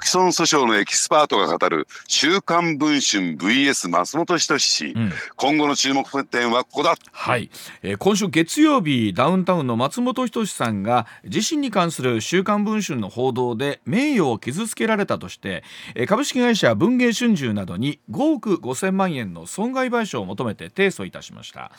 毀損訴訟のエキスパートが語る「週刊文春 VS 松本人志。氏、うん、今後の注目点はここだ」はい、えー、今週月曜日ダウンタウンの松本人志さんが自身に関する「週刊文春」の報道で名誉を傷つけられたとして、えー、株式会社文藝春秋などに5億5000万円の損害賠償を求めて提訴いたしました、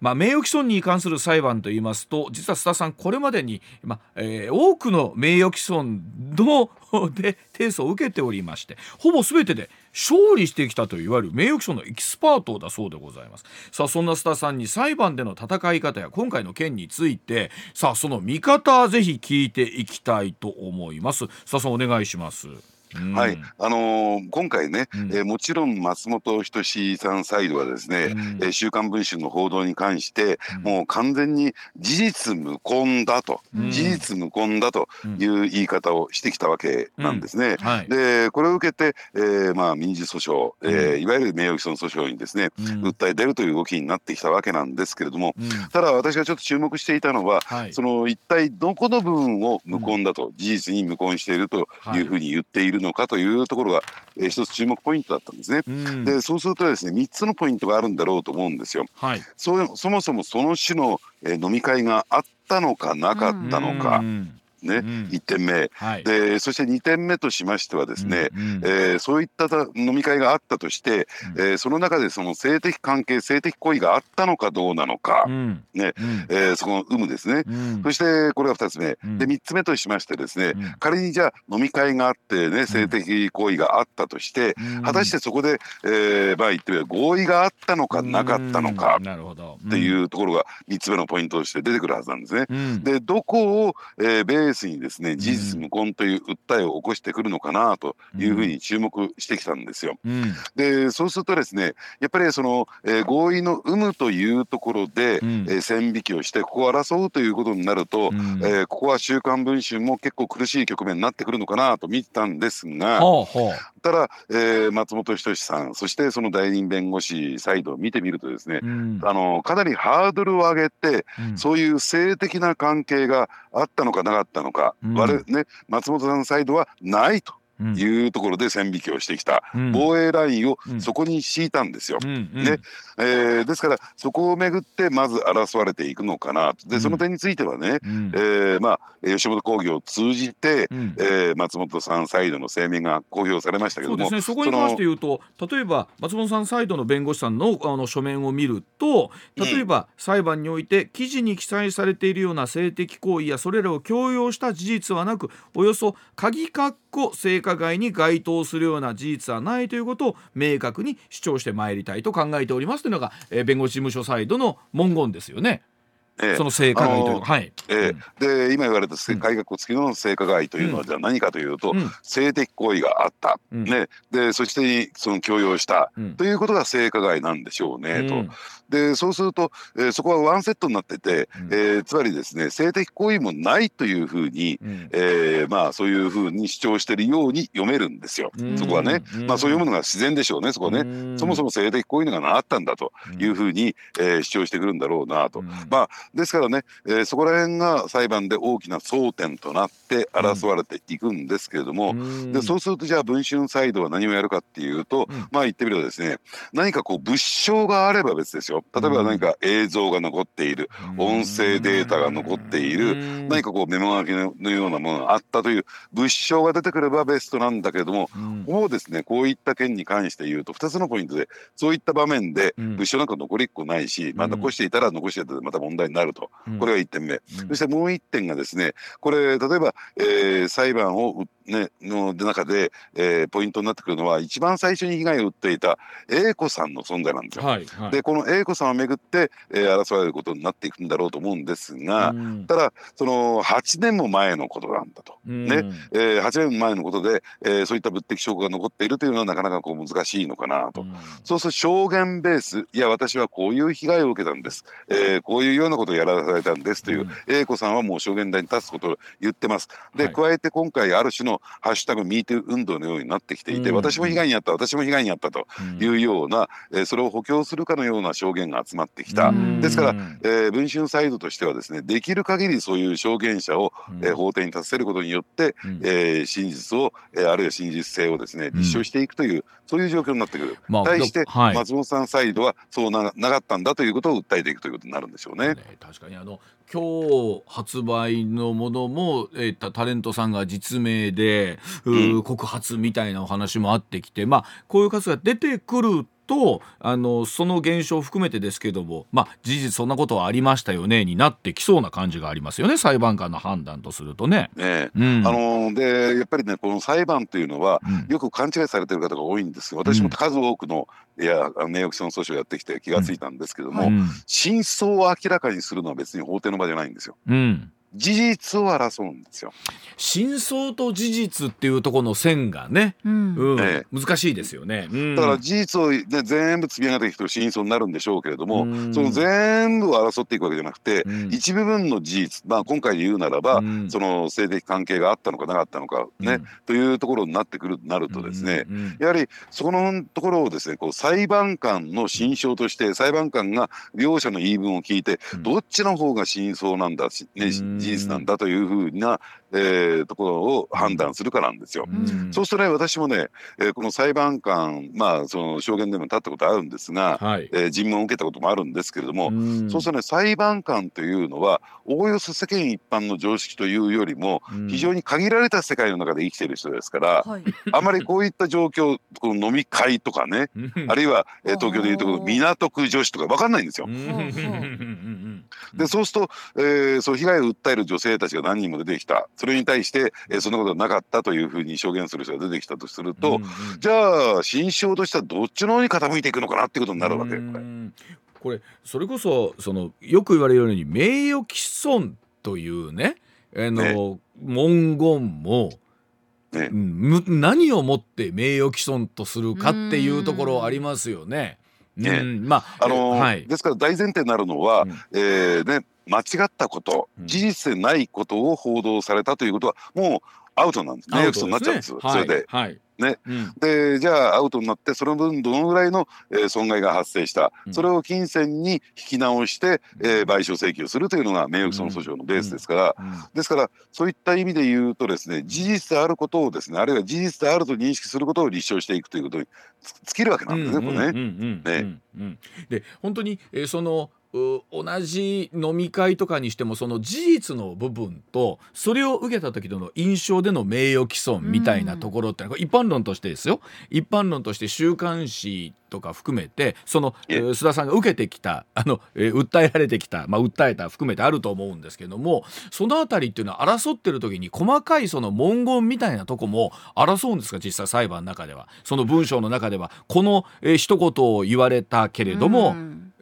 まあ、名誉毀損に関する裁判といいますと実は須田さんこれまでに、まあえー、多くの名誉毀損ので提訴を受けておりましてほぼ全てで勝利してきたといわゆる名誉毀損のエキスパートだそうでございます。さあそんな須田さんに裁判での戦い方や今回の件についてさあその見方ぜひ聞いていきたいと思います。須田さんお願いします。はい、あのー、今回ね、うん、えー、もちろん松本人志さんサイドはですね、うん、えー、週刊文春の報道に関して、うん、もう完全に事実無根だと、うん、事実無根だという言い方をしてきたわけなんですね。はい、でこれを受けて、えー、まあ民事訴訟、えー、いわゆる名誉毀損訴訟にですね、訴え出るという動きになってきたわけなんですけれども、ただ私がちょっと注目していたのは、はい、その一体どこの部分を無根だと、事実に無根しているというふうに言っているのかというところが、えー、一つ注目ポイントだったんですね。うん、でそうするとですね3つのポイントがあるんだろうと思うんですよ。はい、そそもそもその種の、えー、飲み会があったのかなかったのか。うんね、うん、1点目、はい、でそして2点目としましてはですね、うんうん、えー、そういった飲み会があったとして、うん、えー、その中でその性的関係性的行為があったのかどうなのか、うん、ね、うん、えー、そこの有無ですね、そしてこれが2つ目、で3つ目としましてですね、仮にじゃあ飲み会があってね性的行為があったとして、果たしてそこで、えー、まあ言ってみれば合意があったのかなかったのかっていうところが3つ目のポイントとして出てくるはずなんですね。でどこを、えー、ベースにですね事実無根という訴えを起こしてくるのかなというふうに注目してきたんですよ。うん、でそうするとですねやっぱりその、えー、合意の有無というところで、うん、えー、線引きをしてここを争うということになると、うん、えー、ここは「週刊文春」も結構苦しい局面になってくるのかなと見てたんですが、ほうほうただ、えー、松本人志さんそしてその代理人弁護士サイドを見てみるとですね、あのかなりハードルを上げて、そういう性的な関係があったのかなかったのか、うん、我ね松本さんサイドはないというところで線引きをしてきた、防衛ラインをそこに敷いたんですよ。ね。えー、ですからそこをめぐってまず争われていくのかな。でその点についてはね、うん、えー、まあ、吉本興業を通じて、うん、えー、松本さんサイドの声明が公表されましたけどもそうですね。そこに関して言うと例えば松本さんサイドの弁護士さんのあの書面を見ると例えば裁判において記事に記載されているような性的行為やそれらを強要した事実はなくおよそ鍵括弧性加害に該当するような事実はないということを明確に主張してまいりたいと考えておりますというのが、えー、弁護士事務所サイドの文言ですよね。ええ、その性加害というはい、ええ、で今言われた改革付きの性加害というのはじゃあ何かというと、うん、性的行為があった、うん、ね、でそしてその強要した、うん、ということが性加害なんでしょうね、と。でそうすると、えー、そこはワンセットになってて、うん、えー、つまりですね性的行為もないというふうに、うん、えー、まあそういうふうに主張しているように読めるんですよ、そこはね、まあそういうものが自然でしょうねそこはね、そもそも性的行為があったんだというふうに、えー、主張してくるんだろうなと、まあですからね、えー、そこら辺が裁判で大きな争点となって争われていくんですけれども、でそうするとじゃあ文春サイドは何をやるかっていうと、まあ言ってみればですね何かこう物証があれば別ですよ例えば何か映像が残っている、音声データが残っている、何かこうメモ書きのようなものがあったという物証が出てくればベストなんだけれども、もうですねこういった件に関して言うと2つのポイントでそういった場面で物証なんか残りっこないし、まあ、残していたら残していたらまた問題になると、これが1点目、そしてもう1点がですねこれ例えば、えー、裁判をね、の中で、えー、ポイントになってくるのは一番最初に被害を訴えた A 子さんの存在なんですよ。はいはい、でこの A 子さんをめぐって、えー、争われることになっていくんだろうと思うんですが、うん、ただその8年も前のことなんだと。うん、ねえー、8年前のことで、えー、そういった物的証拠が残っているというのはなかなかこう難しいのかなと。うん、そうすると証言ベースいや私はこういう被害を受けたんです、えー、こういうようなことをやらされたんですという、A 子さんはもう証言台に立つことを言ってます。で、加えて今回ある種のの「ハッシュタグミート運動のようになってきていて、うん、私も被害に遭った私も被害に遭ったというような、うん、えー、それを補強するかのような証言が集まってきた、うん、ですから、えー、文春サイドとしてはですねできる限りそういう証言者を、えー、法廷に立たせることによって、うん、えー、真実を、えー、あるいは真実性をですね立証していくという、そういう状況になってくる、まあ、対して、はい、松本さんサイドはそうななかったんだということを訴えていくということになるんでしょうね。ね確かに。あの今日発売のものも、えー、タレントさんが実名で、うん、告発みたいなお話もあってきてまあこういう数が出てくるとあのその現象を含めてですけども、まあ、事実そんなことはありましたよねになってきそうな感じがありますよね裁判官の判断とするとね。ねうん、あのでやっぱりねこの裁判というのは、うん、よく勘違いされてる方が多いんです私も数多くの、いや名誉毀損訴訟をやってきて気が付いたんですけども、うん、真相を明らかにするのは別に法廷の場じゃないんですよ。うん事実を争うんですよ。真相と事実っていうところの線がね、うん。うん。ね、難しいですよね、うん、だから事実を、ね、全部積み上げていくと真相になるんでしょうけれども、その全部を争っていくわけじゃなくて、一部分の事実、まあ、今回で言うならば、その性的関係があったのかなかったのかね、というところになってくるなるとですね、やはりそこのところをですねこう裁判官の心証として裁判官が両者の言い分を聞いて、どっちの方が真相なんだし、ね、事実なんだというふうな、えー、ところを判断するかなんですよ。うん、そうするとね私もね、えー、この裁判官まあその証言でも立ったことあるんですが、はい、えー、尋問を受けたこともあるんですけれども、うん、そうするとね裁判官というのはおおよそ世間一般の常識というよりも、非常に限られた世界の中で生きている人ですから、うん、あまりこういった状況この飲み会とかねあるいは、えー、東京でいうと港区女子とか分かんないんですよ。でそうすると、えー、そう被害を訴える女性たちが何人も出てきた。それに対して、えー、そんなことはなかったというふうに証言する人が出てきたとすると、うんうん、じゃあ心証としてはどっちの方に傾いていくのかなっていうことになるわけ。これ。それこそそのよく言われるように名誉毀損というねあの、ね、文言もね、うん、何をもって名誉毀損とするかっていうところありますよね。ね、うん、まあ、あのですから大前提になるのは、うん、えー、ね、間違ったこと、事実でないことを報道されたということはもうアウトなんですね。アウトになっちゃうんです。それで、はい、ね、うん、でじゃあアウトになってその分どのぐらいの、えー、損害が発生した、うん、それを金銭に引き直して、えー、賠償請求するというのが名誉毀損訴訟のベースですから、うん、ですからそういった意味で言うとですね事実であることをですねあるいは事実であると認識することを立証していくということに尽きるわけなんですね、これね。で本当に、えー、その同じ飲み会とかにしてもその事実の部分とそれを受けた時の印象での名誉毀損みたいなところって一般論としてですよ。一般論として週刊誌とか含めてその須田さんが受けてきたあの、えー、訴えられてきた、まあ、訴えた含めてあると思うんですけどもその辺りっていうのは争ってる時に細かいその文言みたいなとこも争うんですか実際裁判の中では。その文章の中ではこの、えー、一言を言われたけれども、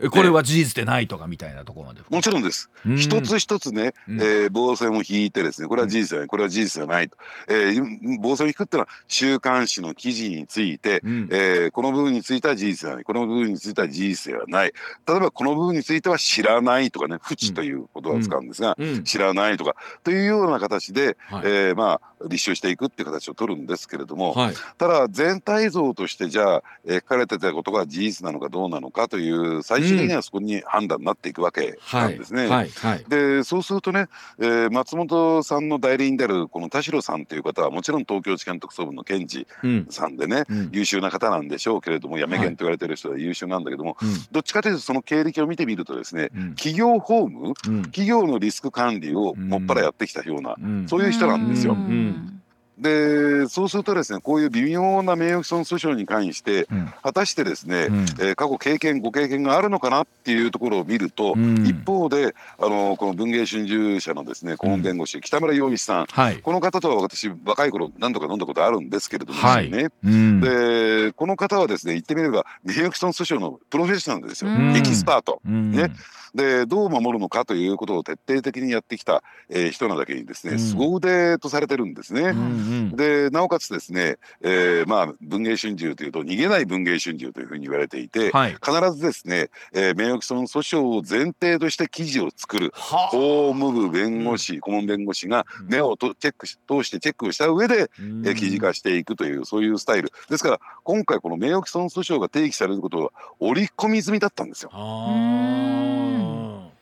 これは事実でないとかみたいなところまでもちろんです、うん、一つ一つね、うん、えー、防線を引いてですねこれは事実じゃない。これは事実じゃない。と、えー、防線を引くっていうのは週刊誌の記事について、うん、えー、この部分については事実ではない。この部分については事実ではない。例えばこの部分については知らないとかね不知という言葉を使うんですが、知らないとかというような形で、はい、えー、まあ立証していくっていう形を取るんですけれども、はい、ただ全体像としてじゃあ、えー、書かれてたことが事実なのかどうなのかという最終的にはそこに判断になっていくわけなんですね。はい。はい、でそうするとね、えー、松本さんの代理人であるこの田代さんという方はもちろん東京地検特捜部の検事さんでね、うん、優秀な方なんでしょうけれどもやめ検と言われてる人は優秀なんだけども、はい、どっちかというとその経歴を見てみるとですね、うん、企業法務、うん、企業のリスク管理をもっぱらやってきたような、そういう人なんですよ。Mm. でそうするとですねこういう微妙な名誉毀損訴訟に関して、うん、果たしてですね、うん、えー、過去経験ご経験があるのかなっていうところを見ると、うん、一方であのこの文藝春秋社のですね顧問弁護士、北村洋一さん、はい、この方とは私若い頃何度か飲んだことあるんですけれども、はい、ね、でこの方はですね言ってみれば名誉毀損訴訟のプロフェッショナルですよ、エキスパート。ね。でどう守るのかということを徹底的にやってきた、えー、人なだけにですね凄腕とされてるんですね。ん、でなおかつですね、えー、まあ文芸春秋というと逃げない文芸春秋というふうに言われていて、はい、必ずですね、えー、名誉毀損訴訟を前提として記事を作る法務部弁護士、顧問弁護士が目をとチェックし通してチェックをした上で、えー、記事化していくというそういうスタイル。ですから今回この名誉毀損訴訟が提起されることは織り込み済みだったんですよ。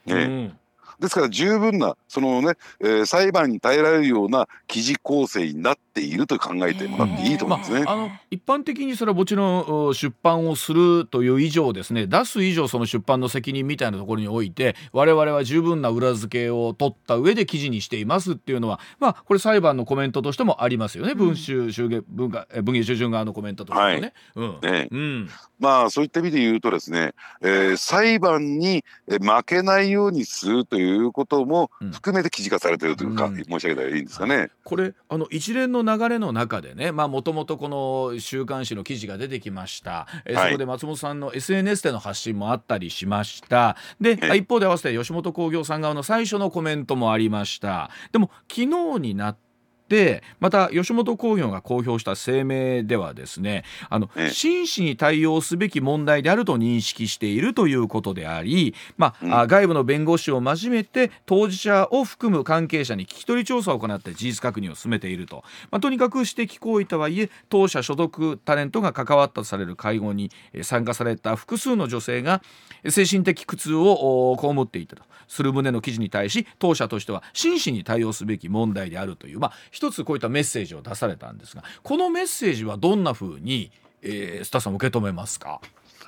ね、ですから十分なそのね、えー、裁判に耐えられるような記事構成になっていると考えてもらっていいと思うんですね。まあ、あの一般的にそれはもちろん出版をするという以上ですね。出す以上その出版の責任みたいなところにおいて我々は十分な裏付けを取った上で記事にしていますっていうのはまあこれ裁判のコメントとしてもありますよね、うん、文集集文化文藝春秋側のコメントとしてもね。はい、うん。ね。うん、まあそういった意味で言うとですね、えー、裁判に負けないようにするということも含めて記事化されているというか、うん、申し上げたらいいんですかね。これあの一連の流れの中でねもともとこの週刊誌の記事が出てきました、えー、そこで松本さんの SNS での発信もあったりしました。で、一方で合わせて吉本興業さん側の最初のコメントもありました。でも昨日になってでまた吉本興業が公表した声明ではですねあの、真摯に対応すべき問題であると認識しているということであり、まあ、うん、外部の弁護士を交えて当事者を含む関係者に聞き取り調査を行って事実確認を進めていると、まあ、とにかく指摘行為とはいえ当社所属タレントが関わったとされる会合に参加された複数の女性が精神的苦痛を被っていたと。する旨の記事に対し当社としては真摯に対応すべき問題であるという、まあ、一つこういったメッセージを出されたんですがこのメッセージはどんなふうに、えー、スタッフさん受け止めますか？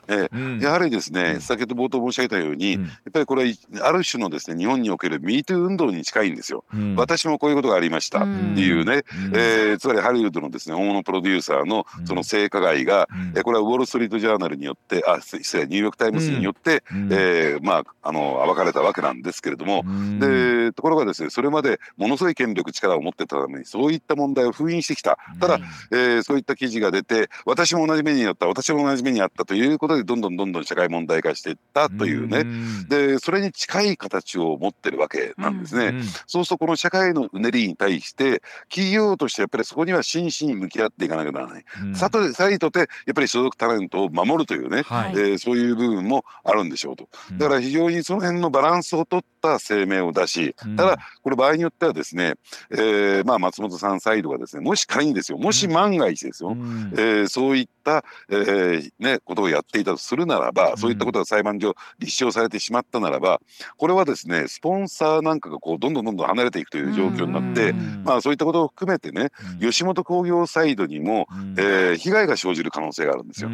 えー、うん、やはりですね、先ほど冒頭申し上げたように、うん、やっぱりこれはある種のですね日本における MeToo 運動に近いんですよ、うん、私もこういうことがありましたっていうね、うん、えー、つまりハリウッドのですね大物プロデューサーのその性加害が、うん、これはウォール・ストリート・ジャーナルによってあ失礼ニューヨーク・タイムズによって、うん、えー、まああの暴かれたわけなんですけれども、でところがですねそれまでものすごい権力力を持ってたためにそういった問題を封印してきた。ただ、えー、そういった記事が出て私も同じ目にあった私も同じ目にあったということでどんどんどんどん社会問題化していったというね。でそれに近い形を持ってるわけなんですね。そうするとこの社会のうねりに対して企業としてやっぱりそこには真摯に向き合っていかなきゃならない。さとさりとてやっぱり所属タレントを守るというね、はい、えー、そういう部分もあるんでしょうと。だから非常にその辺のバランスを取った声明を出しただこれ場合によってはですね、えー、まあ松本さんサイドがですねもし仮にですよもし万が一ですよ、うん、えー、そういった、えーね、ことをやっていたとするならば、そういったことが裁判上立証されてしまったならばこれはですねスポンサーなんかがこうどんどんどんどん離れていくという状況になって、まあ、そういったことを含めてね、吉本興業サイドにも、えー、被害が生じる可能性があるんですよ。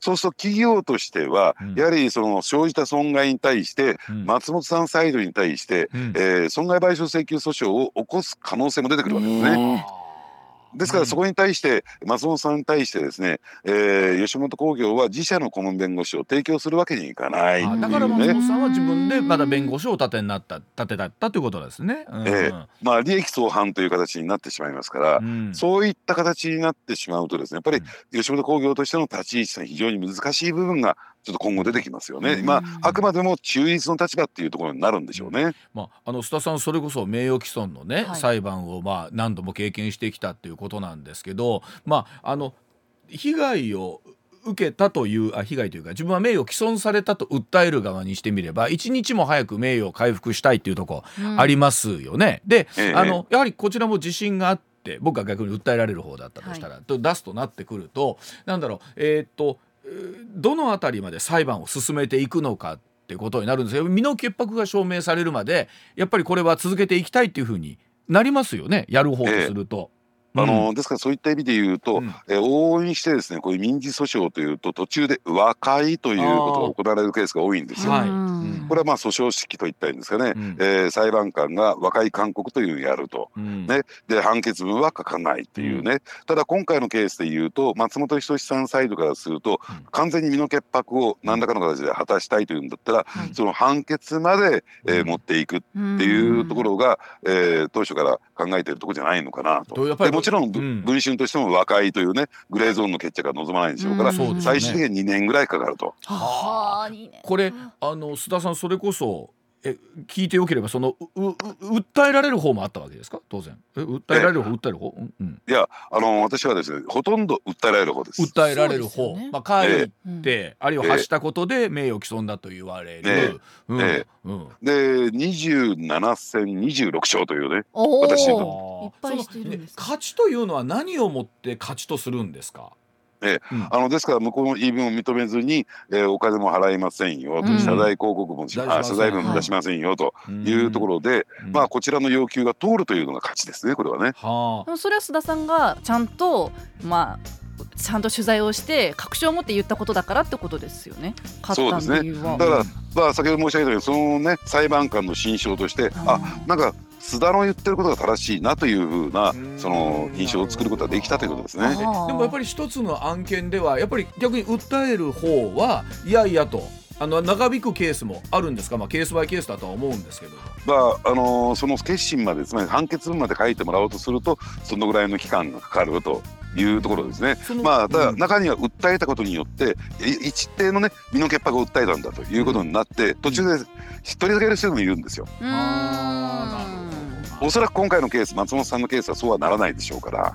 そうすると企業としては、やはりその生じた損害に対して、松本さんサイドに対して、えー、損害賠償請求訴訟を起こす可能性も出てくるわけですね。ですからそこに対して松本さんに対してですね、えー、吉本興業は自社の顧問弁護士を提供するわけにいかないい、ね、だから松本さんは自分でまだ弁護士を立てになった立てだったということですね。うん、えー、まあ利益相反という形になってしまいますから、うん、そういった形になってしまうとですねやっぱり吉本興業としての立ち位置は非常に難しい部分がちょっと今後出てきますよね。まああくまでも中立の立場っていうところになるんでしょうね。まああの須田さんそれこそ名誉毀損のね、はい、裁判をまあ何度も経験してきたっていうことなんですけど、まああの被害を受けたというあ被害というか自分は名誉毀損されたと訴える側にしてみれば一日も早く名誉を回復したいっていうとこありますよね。うん、で、ええ、あのやはりこちらも自信があって僕が逆に訴えられる方だったとしたら、はい、と出すとなってくるとなんだろうえー、っとどの辺りまで裁判を進めていくのかってことになるんですよ。身の潔白が証明されるまでやっぱりこれは続けていきたいっていうふうになりますよね。やる方とすると。えあのですからそういった意味で言うと、うん、え往々にしてですねこういう民事訴訟というと途中で和解ということが行われるケースが多いんですよ。はい、これはまあ訴訟式といったんですかね、うん、えー、裁判官が和解勧告というのをやると、うん、ね、で判決文は書かないっていうね、ただ今回のケースで言うと松本人志さんサイドからすると、完全に身の潔白を何らかの形で果たしたいというんだったら、その判決まで、えー、持っていくっていうところが、えー、当初から考えてるところじゃないのかなと。でもちろん、文春としても和解というねグレーゾーンの決着が望まないんでしょうから、うん。最終的に2年ぐらいかかると。はあ、これあの須田さんそれこそえ聞いてよければそのうう訴えられる方もあったわけですか？当然。え訴えられる方？訴える方、うん、いやあの私はですねほとんど訴えられる方です。訴えられる方、ね、まあ書いて、えー、あるいは発したことで名誉毀損だと言われる、えーうん。えー、うん、で27戦26勝というね私の。いっぱいしてるんです、勝ちというのは何をもって勝ちとするんですか？えうん、あのですから向こうの言い分を認めずに、えー、お金も払いませんよ。と、うん、謝罪広告も、謝罪文も出しませんよというところで、うん、まあこちらの要求が通るというのが勝ちですねこれはね。はあ、それは須田さんがちゃんとまあちゃんと取材をして確証を持って言ったことだからってことですよね。そうですね。だから、まあ先ほど申し上げたようにそのね裁判官の心証として、あなんか須田の言ってることが正しいなというふうなその印象を作ることができたということですね。でもやっぱり一つの案件ではやっぱり逆に訴える方はいやいやと。あの長引くケースもあるんですか、まあ、ケースバイケースだとは思うんですけど、まああのー、その決心までつまり判決文まで書いてもらおうとするとそのぐらいの期間がかかるというところですね。まあ、ただ中には訴えたことによって一定のね身の潔白を訴えたんだということになって途中で取り上げる人もいるんですよ。おそらく今回のケース松本さんのケースはそうはならないでしょうから。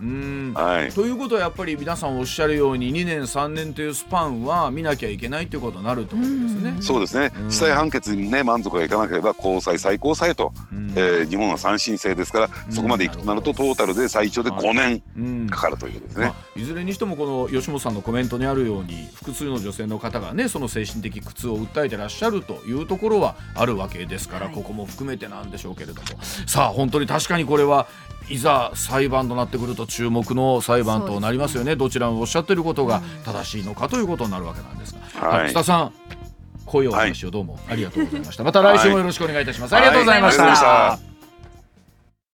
はい、ということはやっぱり皆さんおっしゃるように2年3年というスパンは見なきゃいけないということになると思うんですね。そうですね。地裁判決にね満足がいかなければ高裁最高裁と、えー、日本は三審制ですからそこまでいくとなるとトータルで最長で5年かかるということですね。まあ、いずれにしてもこの吉本さんのコメントにあるように複数の女性の方がねその精神的苦痛を訴えてらっしゃるというところはあるわけですから、はい、ここも含めてなんでしょうけれども。さあ本当に確かにこれはいざ裁判となってくると注目の裁判となりますよね。どちらもおっしゃってることが正しいのかということになるわけなんですが、はい、津田さんこういう。お話をどうもありがとうございました、また来週もよろしくお願いいたします、ありがとうございました、